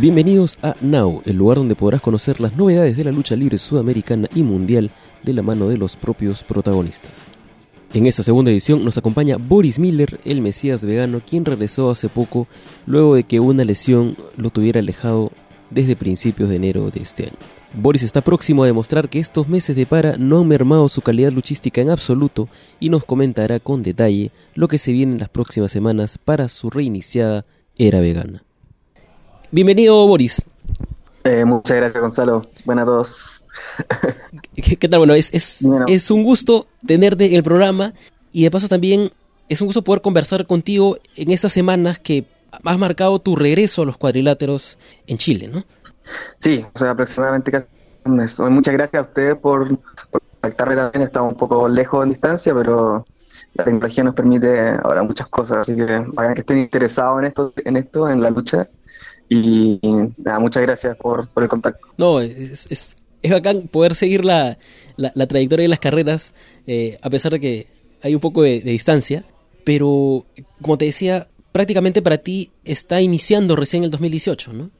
Bienvenidos a Now, el lugar donde podrás conocer las novedades de la lucha libre sudamericana y mundial de la mano de los propios protagonistas. En esta segunda edición nos acompaña Boris Miller, el Mesías vegano, quien regresó hace poco luego de que una lesión lo tuviera alejado desde principios de enero de este año. Boris está próximo a demostrar que estos meses de para no han mermado su calidad luchística en absoluto y nos comentará con detalle lo que se viene en las próximas semanas para su reiniciada era vegana. Bienvenido Boris. Eh, muchas gracias Gonzalo. Buenas a todos. ¿Qué, tal? Bueno, es, es, es un gusto tenerte en el programa y de paso también es un gusto poder conversar contigo en estas semanas que has marcado tu regreso a los cuadriláteros en Chile, ¿no? Sí, o sea, aproximadamente casi un mes. Muchas gracias a ustedes por, por contactarme también. Estamos un poco lejos en distancia, pero la tecnología nos permite ahora muchas cosas. Así que vayan que estén interesados en esto, en esto, en la lucha. Y, nada, muchas gracias por, por el contacto. No, es, es, es bacán poder seguir la, la, trayectoria de las carreras, eh, a pesar de que hay un poco de, de distancia. Pero, como te decía, prácticamente para ti está iniciando recién el 2018, ¿no?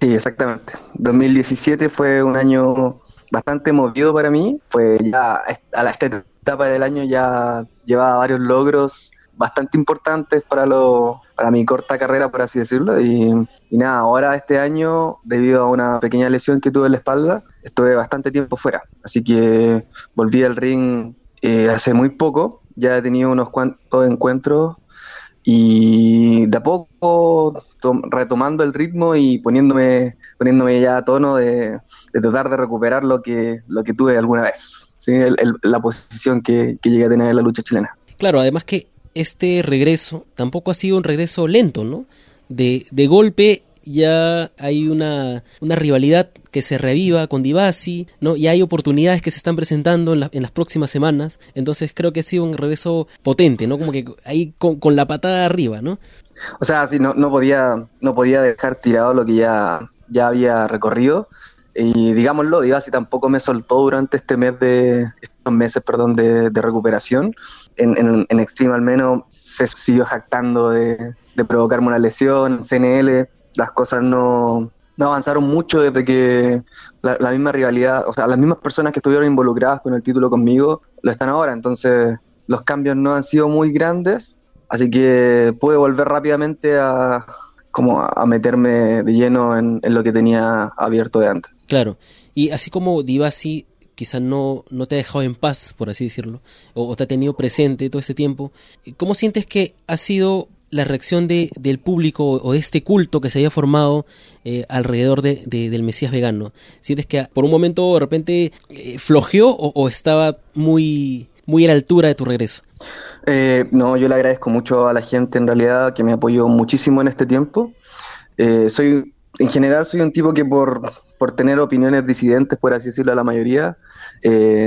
Sí, exactamente. 2017 fue un año bastante movido para mí. Fue ya a la esta etapa del año ya llevaba varios logros bastante importantes para lo para mi corta carrera, por así decirlo. Y, nada, ahora este año, debido a una pequeña lesión que tuve en la espalda, estuve bastante tiempo fuera. Así que volví al ring eh, hace muy poco. Ya he tenido unos cuantos encuentros y de a poco retomando el ritmo y poniéndome poniéndome ya a tono de, tratar de recuperar lo que lo que tuve alguna vez ¿sí? la posición que, que llegué a tener en la lucha chilena claro además que este regreso tampoco ha sido un regreso lento no de, de golpe ya hay una, una rivalidad que se reviva con Divasi, ¿no? Y hay oportunidades que se están presentando en, en, las próximas semanas. Entonces creo que ha sido un regreso potente, ¿no? Como que ahí con, la patada arriba, ¿no? O sea, sí, no, no podía, no podía dejar tirado lo que ya, ya había recorrido. Y digámoslo, Divasi tampoco me soltó durante este mes de, estos meses, perdón, de recuperación. En, en, en Extreme al menos se siguió jactando de, provocarme una lesión, en CNL las cosas no, no avanzaron mucho desde que la, misma rivalidad, o sea, las mismas personas que estuvieron involucradas con el título conmigo lo están ahora, entonces los cambios no han sido muy grandes, así que pude volver rápidamente a como a meterme de lleno en, lo que tenía abierto de antes. Claro, y así como Divasi quizás no, no te ha dejado en paz, por así decirlo, o, te ha tenido presente todo este tiempo, ¿cómo sientes que ha sido la reacción de, del público o de este culto que se había formado eh, alrededor de, del Mesías vegano? ¿Sientes que por un momento de repente eh, flojeó o, estaba muy, muy a la altura de tu regreso? Eh, no, yo le agradezco mucho a la gente en realidad que me apoyó muchísimo en este tiempo. Eh, soy, en general soy un tipo que por, por tener opiniones disidentes, por así decirlo, a la mayoría,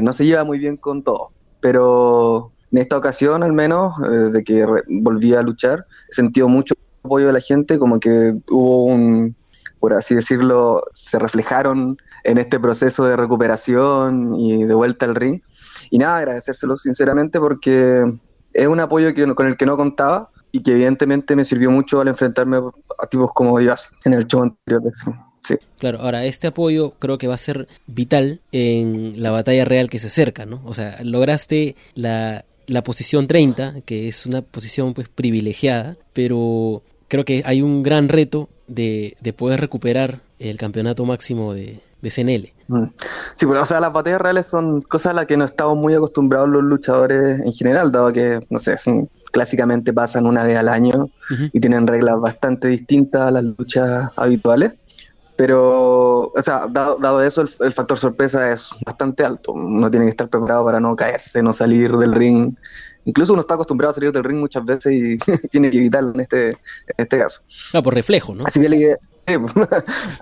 no se lleva muy bien con todo. Pero en esta ocasión, al menos, eh, de que volví a luchar, he sentido mucho apoyo de la gente, como que hubo un, por así decirlo, se reflejaron en este proceso de recuperación y de vuelta al ring. Y nada, agradecérselo sinceramente porque es un apoyo que, con el que no contaba y que evidentemente me sirvió mucho al enfrentarme a tipos como Dios en el show anterior Sí. Claro, ahora este apoyo creo que va a ser vital en la batalla real que se acerca, ¿no? O sea, lograste la la posición 30, que es una posición pues privilegiada, pero creo que hay un gran reto de, de poder recuperar el campeonato máximo de, de CNL. Sí, pero o sea, las batallas reales son cosas a las que no estamos muy acostumbrados los luchadores en general, dado que, no sé, clásicamente pasan una vez al año y tienen reglas bastante distintas a las luchas habituales. Pero, o sea, dado, eso, el, factor sorpresa es bastante alto. Uno tiene que estar preparado para no caerse, no salir del ring. Incluso uno está acostumbrado a salir del ring muchas veces y tiene que evitarlo en este, en este caso. No, por reflejo, ¿no? Así que la idea,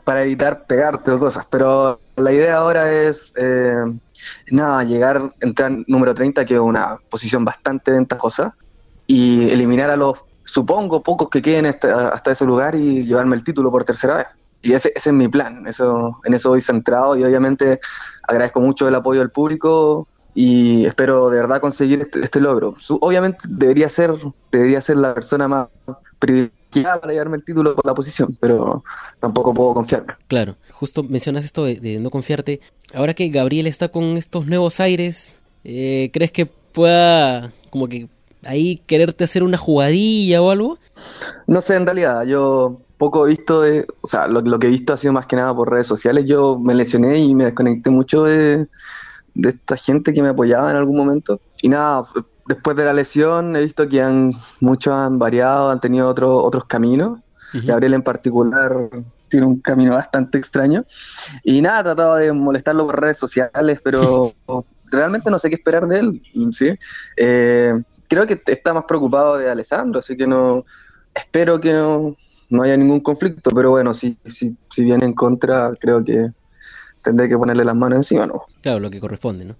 para evitar pegarte o cosas. Pero la idea ahora es, eh, nada, llegar, entrar número 30, que es una posición bastante ventajosa, y eliminar a los, supongo, pocos que queden hasta, hasta ese lugar y llevarme el título por tercera vez y ese, ese, es mi plan, eso, en eso voy centrado y obviamente agradezco mucho el apoyo del público y espero de verdad conseguir este, este logro. obviamente debería ser, debería ser la persona más privilegiada para llevarme el título por la posición, pero tampoco puedo confiarme. Claro, justo mencionas esto de, no confiarte. Ahora que Gabriel está con estos nuevos aires, eh, ¿crees que pueda como que ahí quererte hacer una jugadilla o algo? No sé, en realidad, yo poco visto de, o sea, lo, lo que he visto ha sido más que nada por redes sociales. Yo me lesioné y me desconecté mucho de, de esta gente que me apoyaba en algún momento. Y nada, después de la lesión he visto que han, muchos han variado, han tenido otros otros caminos. Gabriel en particular tiene un camino bastante extraño. Y nada, trataba de molestarlo por redes sociales, pero realmente no sé qué esperar de él. ¿sí? Eh, creo que está más preocupado de Alessandro, así que no espero que no, no haya ningún conflicto, pero bueno, si, si, si viene en contra, creo que tendré que ponerle las manos encima, ¿no? Claro, lo que corresponde, ¿no?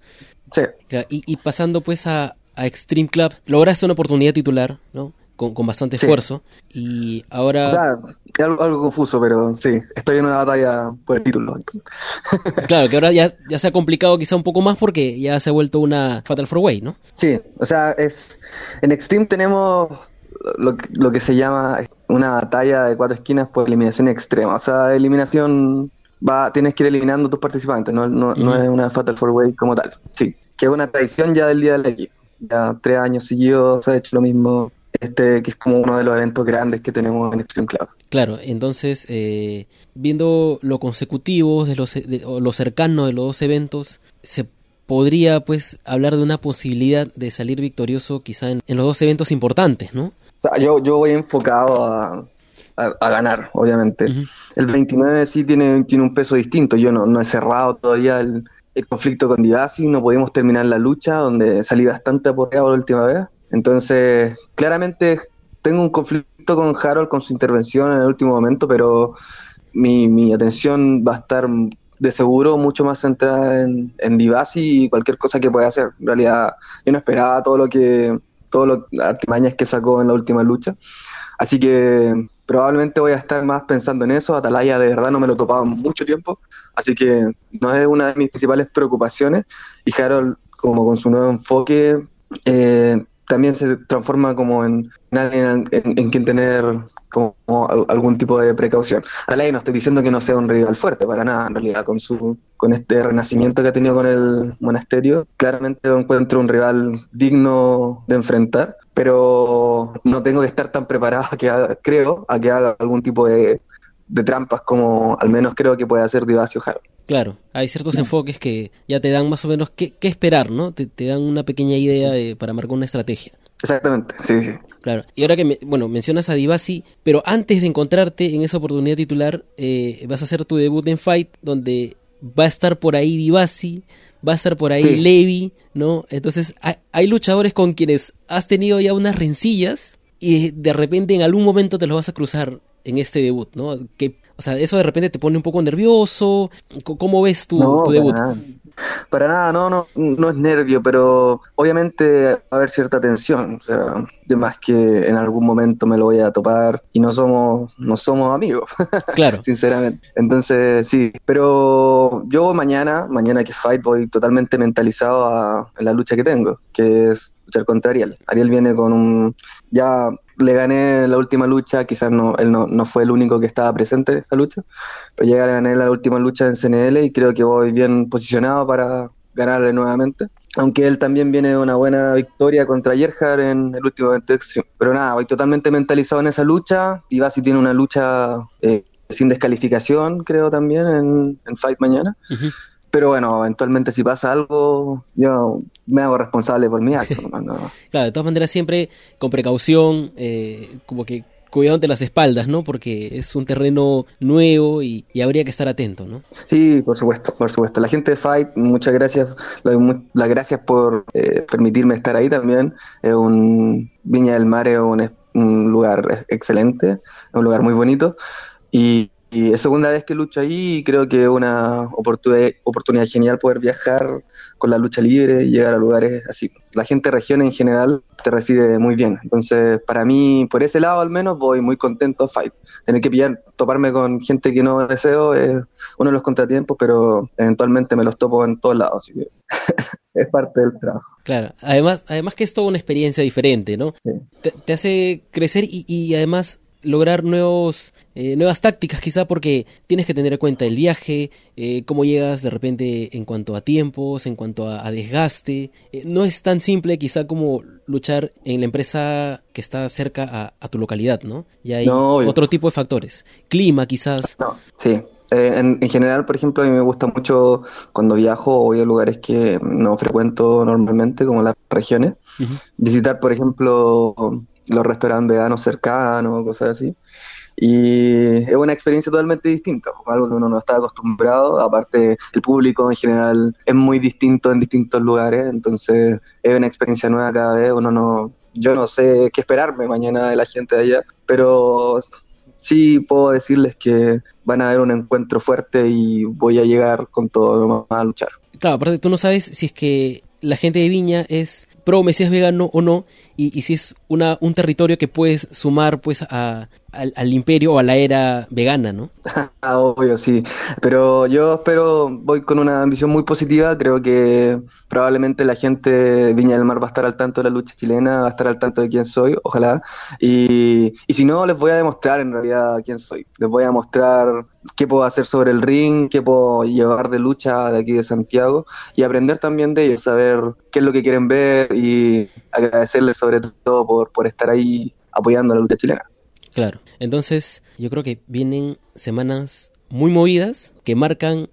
Sí. y, pasando pues a, Extreme Club, lograste una oportunidad titular, ¿no? Con, con bastante esfuerzo. Y ahora. O sea, es algo, confuso, pero sí, estoy en una batalla por el título. claro, que ahora ya, ya se ha complicado quizá un poco más porque ya se ha vuelto una Fatal Four Way, ¿no? Sí, o sea, es en Extreme tenemos lo, lo que se llama una batalla de cuatro esquinas por eliminación extrema. O sea, eliminación va, tienes que ir eliminando tus participantes, no, no, no es una Fatal Four Way como tal. Sí, que es una tradición ya del día del equipo. Ya tres años seguidos se ha hecho lo mismo, este que es como uno de los eventos grandes que tenemos en Extreme Club. Claro, entonces, eh, viendo lo consecutivo, de los, lo cercano de los dos eventos, se podría pues hablar de una posibilidad de salir victorioso quizá en, los dos eventos importantes, ¿no? O sea, yo, yo voy enfocado a, a, ganar, obviamente. El 29 sí tiene, tiene un peso distinto. Yo no, no he cerrado todavía el, conflicto con Divasi, no pudimos terminar la lucha, donde salí bastante apoyado la última vez. Entonces, claramente tengo un conflicto con Harold con su intervención en el último momento, pero mi, mi atención va a estar de seguro mucho más centrada en, en Divasi y cualquier cosa que pueda hacer. En realidad, yo no esperaba todo lo que, todo las artimañas que sacó en la última lucha. Así que probablemente voy a estar más pensando en eso. Atalaya de verdad no me lo topaba mucho tiempo, así que no es una de mis principales preocupaciones. Y Harold, como con su nuevo enfoque, eh, también se transforma como en, alguien en, quien tener como algún tipo de precaución. Atalaya no estoy diciendo que no sea un rival fuerte, para nada, en realidad, con su con este renacimiento que ha tenido con el monasterio, claramente lo encuentro un rival digno de enfrentar pero no tengo que estar tan preparado a que creo, a que haga algún tipo de, trampas como al menos creo que puede hacer Divacio Jaro. Claro, hay ciertos enfoques que ya te dan más o menos qué, esperar, ¿no? Te, dan una pequeña idea para marcar una estrategia. Exactamente, sí, sí. Claro, y ahora que, bueno, mencionas a Divasi, pero antes de encontrarte en esa oportunidad titular, eh, vas a hacer tu debut en Fight, donde va a estar por ahí Divasi, va a estar por ahí Levi, ¿no? Entonces hay, luchadores con quienes has tenido ya unas rencillas y de repente en algún momento te los vas a cruzar en este debut, ¿no? Que, o sea, eso de repente te pone un poco nervioso. ¿Cómo ves tu, tu debut? Para nada, no, no, no es nervio, pero obviamente va a haber cierta tensión, o sea, de más que en algún momento me lo voy a topar y no somos, no somos amigos, claro, sinceramente. Entonces, sí, pero yo mañana, mañana que fight, voy totalmente mentalizado a, la lucha que tengo, que es luchar contra Ariel. Ariel viene con un, ya le gané la última lucha, quizás no, él no, no fue el único que estaba presente en esa lucha, pero ya gané la última lucha en CNL y creo que voy bien posicionado para ganarle nuevamente. Aunque él también viene de una buena victoria contra Yerhard en el último evento Extreme. Pero nada, voy totalmente mentalizado en esa lucha. Ivasi tiene una lucha eh, sin descalificación, creo también, en, Fight mañana. Pero bueno, eventualmente si pasa algo, yo me hago responsable por mi acto. claro, de todas maneras siempre con precaución, eh, como que cuidado de las espaldas, ¿no? Porque es un terreno nuevo y, habría que estar atento, ¿no? Sí, por supuesto, por supuesto. La gente de Fight, muchas gracias, las gracias por eh, permitirme estar ahí también. Es un Viña del Mar es un, un lugar excelente, un lugar muy bonito y y es segunda vez que lucho ahí y creo que es una oportunidad, oportunidad genial poder viajar con la lucha libre y llegar a lugares así. La gente de región en general te recibe muy bien. Entonces, para mí, por ese lado al menos, voy muy contento a Fight. Tener que pillar, toparme con gente que no deseo es uno de los contratiempos, pero eventualmente me los topo en todos lados. Así que es parte del trabajo. Claro, además, además que es toda una experiencia diferente, ¿no? Sí. Te, hace crecer y, y además lograr nuevos, eh, nuevas tácticas quizá porque tienes que tener en cuenta el viaje, eh, cómo llegas de repente en cuanto a tiempos, en cuanto a, desgaste. Eh, no es tan simple quizá como luchar en la empresa que está cerca a, tu localidad, ¿no? Y hay otro tipo de factores. Clima quizás. No, sí. En, general, por ejemplo, a mí me gusta mucho cuando viajo o voy a lugares que no frecuento normalmente, como las regiones, visitar, por ejemplo, los restaurantes cercanos, cosas así. Y es una experiencia totalmente distinta, algo que uno no está acostumbrado, aparte el público en general es muy distinto en distintos lugares, entonces es una experiencia nueva cada vez, uno no, yo no sé qué esperarme mañana de la gente de allá, pero sí puedo decirles que van a haber un encuentro fuerte y voy a llegar con todo lo más a luchar. Claro, aparte tú no sabes si es que la gente de Viña es pro Mesías vegano o no, y, y si es una, un territorio que puedes sumar pues a, al, imperio o a la era vegana, ¿no? Ah, obvio, sí. Pero yo espero, voy con una ambición muy positiva. Creo que probablemente la gente de Viña del Mar va a estar al tanto de la lucha chilena, va a estar al tanto de quién soy, ojalá. Y, y si no, les voy a demostrar en realidad quién soy. Les voy a mostrar qué puedo hacer sobre el ring, qué puedo llevar de lucha de aquí de Santiago y aprender también de ellos, saber qué es lo que quieren ver y agradecerles sobre todo por, por estar ahí apoyando la lucha chilena. Claro. Entonces, yo creo que vienen semanas muy movidas que marcan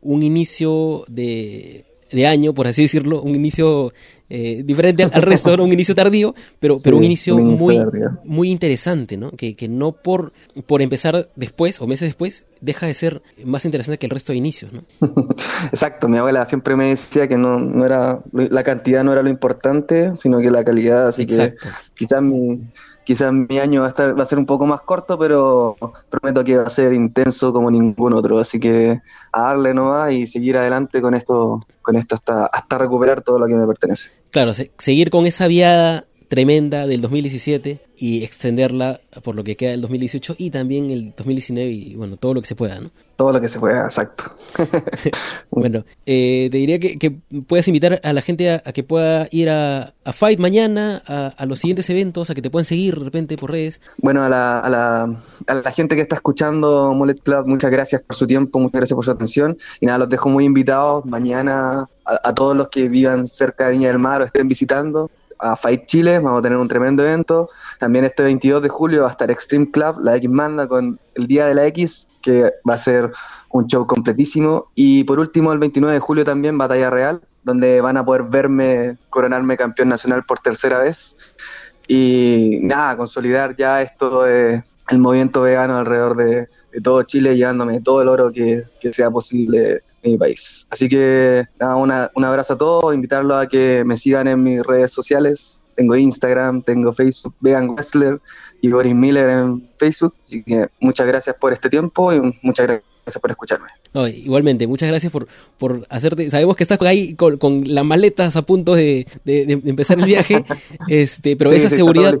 un inicio de, de, año, por así decirlo, un inicio eh, diferente al, resto, un inicio tardío, pero, pero un inicio, muy, muy interesante, ¿no? Que, que no por, por empezar después o meses después deja de ser más interesante que el resto de inicios, ¿no? Exacto, mi abuela siempre me decía que no, no era, la cantidad no era lo importante, sino que la calidad, así que quizás mi quizás mi año va a, estar, va a ser un poco más corto, pero prometo que va a ser intenso como ningún otro. Así que a darle nomás y seguir adelante con esto, con esto hasta, hasta recuperar todo lo que me pertenece. Claro, seguir con esa viada tremenda del 2017 y extenderla por lo que queda del 2018 y también el 2019 y bueno, todo lo que se pueda, ¿no? Todo lo que se pueda, exacto. bueno, eh, te diría que, que, puedas invitar a la gente a, que pueda ir a, Fight mañana, a, los siguientes eventos, a que te puedan seguir de repente por redes. Bueno, a la, a la, a la gente que está escuchando Mullet Club, muchas gracias por su tiempo, muchas gracias por su atención y nada, los dejo muy invitados mañana a, a todos los que vivan cerca de Viña del Mar o estén visitando a Fight Chile, vamos a tener un tremendo evento. También este 22 de julio va a estar Extreme Club, la X Manda con el Día de la X, que va a ser un show completísimo. Y por último, el 29 de julio también Batalla Real, donde van a poder verme coronarme campeón nacional por tercera vez. Y nada, consolidar ya esto de el movimiento vegano alrededor de, todo Chile, llevándome todo el oro que, que sea posible mi país. Así que nada, un abrazo a todos, invitarlos a que me sigan en mis redes sociales. Tengo Instagram, tengo Facebook, Vegan Wrestler y Boris Miller en Facebook. Así que muchas gracias por este tiempo y muchas gracias Gracias por escucharme. igualmente, muchas gracias por, por hacerte. Sabemos que estás ahí con, con las maletas a punto de, empezar el viaje, este, pero esa seguridad,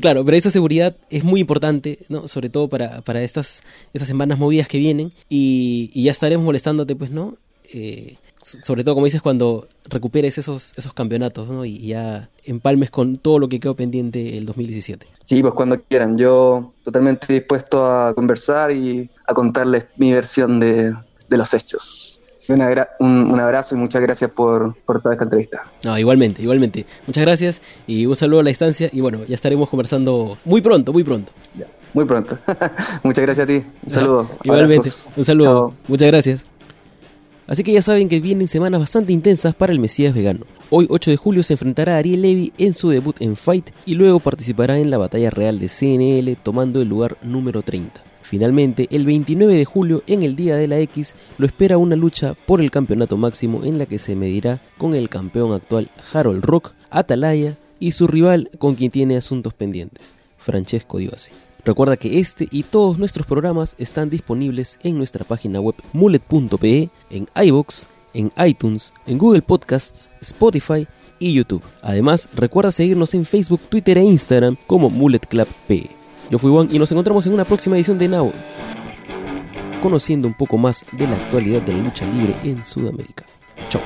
claro, pero esa seguridad es muy importante, ¿no? Sobre todo para, para estas, estas semanas movidas que vienen y, y ya estaremos molestándote, pues, ¿no? Eh, sobre todo como dices cuando recuperes esos esos campeonatos ¿no? y ya empalmes con todo lo que quedó pendiente el 2017. Sí, pues cuando quieran. Yo totalmente dispuesto a conversar y a contarles mi versión de, los hechos. Un, un, abrazo y muchas gracias por, por toda esta entrevista. No, igualmente, igualmente. Muchas gracias y un saludo a la distancia y bueno, ya estaremos conversando muy pronto, muy pronto. muy pronto. muchas gracias a ti. Un saludo. igualmente, un saludo. Muchas gracias. Así que ya saben que vienen semanas bastante intensas para el Mesías vegano. Hoy 8 de julio se enfrentará a Ariel Levy en su debut en Fight y luego participará en la batalla real de CNL tomando el lugar número 30. Finalmente, el 29 de julio, en el Día de la X, lo espera una lucha por el campeonato máximo en la que se medirá con el campeón actual Harold Rock, Atalaya y su rival con quien tiene asuntos pendientes, Francesco Divasi. Recuerda que este y todos nuestros programas están disponibles en nuestra página web mullet.pe, en iBox, en iTunes, en Google Podcasts, Spotify y YouTube. Además, recuerda seguirnos en Facebook, Twitter e Instagram como Mullet Club Yo fui Juan y nos encontramos en una próxima edición de Now, conociendo un poco más de la actualidad de la lucha libre en Sudamérica. Chao.